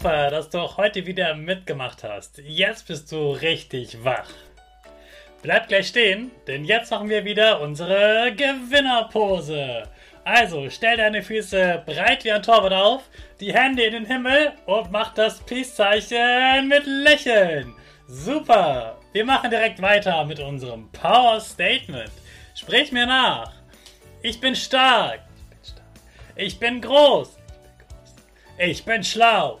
Super, dass du auch heute wieder mitgemacht hast. Jetzt bist du richtig wach. Bleib gleich stehen, denn jetzt machen wir wieder unsere Gewinnerpose. Also stell deine Füße breit wie ein Torwart auf, die Hände in den Himmel und mach das Peace-Zeichen mit Lächeln. Super! Wir machen direkt weiter mit unserem Power Statement. Sprich mir nach. Ich bin stark. Ich bin groß. Ich bin schlau.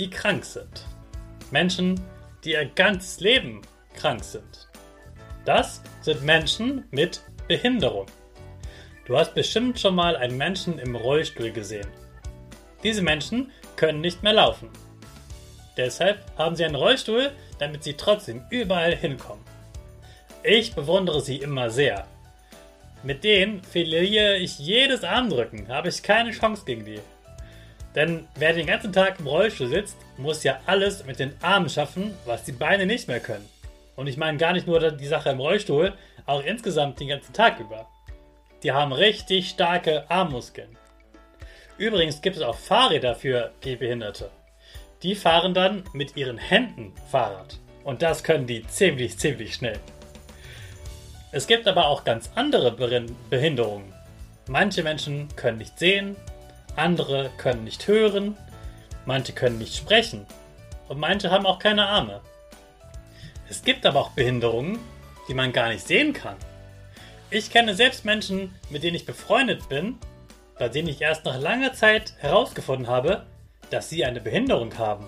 die krank sind. Menschen, die ihr ganzes Leben krank sind. Das sind Menschen mit Behinderung. Du hast bestimmt schon mal einen Menschen im Rollstuhl gesehen. Diese Menschen können nicht mehr laufen. Deshalb haben sie einen Rollstuhl, damit sie trotzdem überall hinkommen. Ich bewundere sie immer sehr. Mit denen verliere ich jedes Armdrücken, habe ich keine Chance gegen die. Denn wer den ganzen Tag im Rollstuhl sitzt, muss ja alles mit den Armen schaffen, was die Beine nicht mehr können. Und ich meine gar nicht nur die Sache im Rollstuhl, auch insgesamt den ganzen Tag über. Die haben richtig starke Armmuskeln. Übrigens gibt es auch Fahrräder für Gehbehinderte. Die fahren dann mit ihren Händen Fahrrad. Und das können die ziemlich, ziemlich schnell. Es gibt aber auch ganz andere Behinderungen. Manche Menschen können nicht sehen, andere können nicht hören, manche können nicht sprechen und manche haben auch keine Arme. Es gibt aber auch Behinderungen, die man gar nicht sehen kann. Ich kenne selbst Menschen, mit denen ich befreundet bin, bei denen ich erst nach langer Zeit herausgefunden habe, dass sie eine Behinderung haben.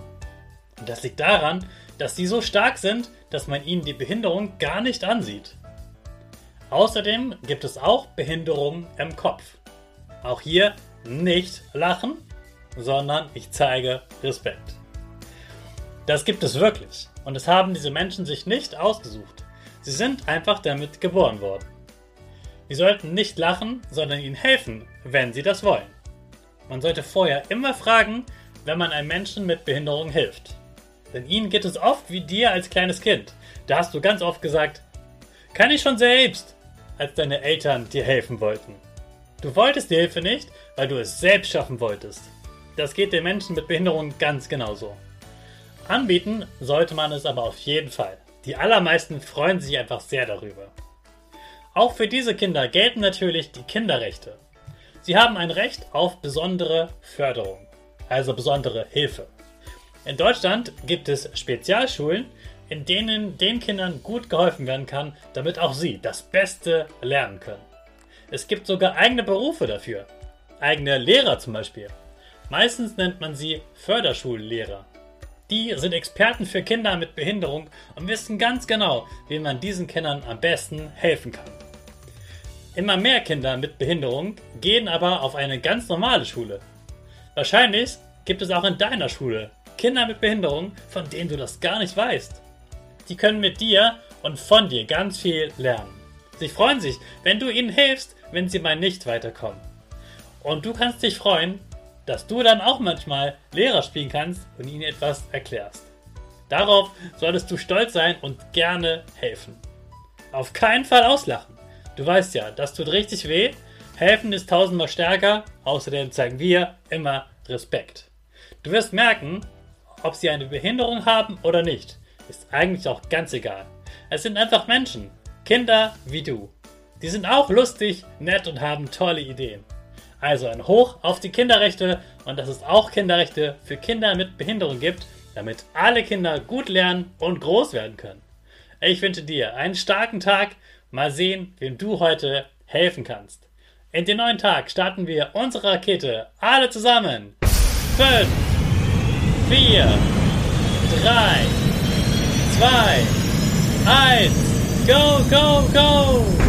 Und das liegt daran, dass sie so stark sind, dass man ihnen die Behinderung gar nicht ansieht. Außerdem gibt es auch Behinderungen im Kopf. Auch hier nicht lachen, sondern ich zeige Respekt. Das gibt es wirklich. Und es haben diese Menschen sich nicht ausgesucht. Sie sind einfach damit geboren worden. Wir sollten nicht lachen, sondern ihnen helfen, wenn sie das wollen. Man sollte vorher immer fragen, wenn man einem Menschen mit Behinderung hilft. Denn ihnen geht es oft wie dir als kleines Kind. Da hast du ganz oft gesagt, kann ich schon selbst, als deine Eltern dir helfen wollten. Du wolltest die Hilfe nicht, weil du es selbst schaffen wolltest. Das geht den Menschen mit Behinderung ganz genauso. Anbieten sollte man es aber auf jeden Fall. Die allermeisten freuen sich einfach sehr darüber. Auch für diese Kinder gelten natürlich die Kinderrechte. Sie haben ein Recht auf besondere Förderung, also besondere Hilfe. In Deutschland gibt es Spezialschulen, in denen den Kindern gut geholfen werden kann, damit auch sie das Beste lernen können. Es gibt sogar eigene Berufe dafür. Eigene Lehrer zum Beispiel. Meistens nennt man sie Förderschullehrer. Die sind Experten für Kinder mit Behinderung und wissen ganz genau, wie man diesen Kindern am besten helfen kann. Immer mehr Kinder mit Behinderung gehen aber auf eine ganz normale Schule. Wahrscheinlich gibt es auch in deiner Schule Kinder mit Behinderung, von denen du das gar nicht weißt. Die können mit dir und von dir ganz viel lernen. Sie freuen sich, wenn du ihnen hilfst, wenn sie mal nicht weiterkommen. Und du kannst dich freuen, dass du dann auch manchmal Lehrer spielen kannst und ihnen etwas erklärst. Darauf solltest du stolz sein und gerne helfen. Auf keinen Fall auslachen. Du weißt ja, das tut richtig weh. Helfen ist tausendmal stärker. Außerdem zeigen wir immer Respekt. Du wirst merken, ob sie eine Behinderung haben oder nicht, ist eigentlich auch ganz egal. Es sind einfach Menschen, Kinder wie du. Die sind auch lustig, nett und haben tolle Ideen. Also ein Hoch auf die Kinderrechte und dass es auch Kinderrechte für Kinder mit Behinderung gibt, damit alle Kinder gut lernen und groß werden können. Ich wünsche dir einen starken Tag. Mal sehen, wem du heute helfen kannst. In den neuen Tag starten wir unsere Rakete alle zusammen. 5, 4, 3, 2, 1, go, go, go!